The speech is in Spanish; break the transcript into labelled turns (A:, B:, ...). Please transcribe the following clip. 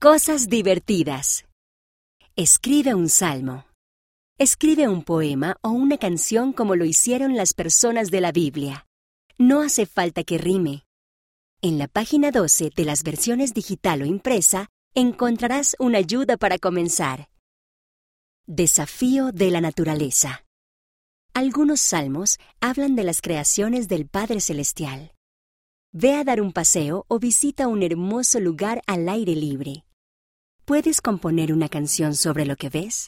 A: Cosas divertidas. Escribe un salmo. Escribe un poema o una canción como lo hicieron las personas de la Biblia. No hace falta que rime. En la página 12 de las versiones digital o impresa encontrarás una ayuda para comenzar. Desafío de la naturaleza. Algunos salmos hablan de las creaciones del Padre Celestial. Ve a dar un paseo o visita un hermoso lugar al aire libre. ¿Puedes componer una canción sobre lo que ves?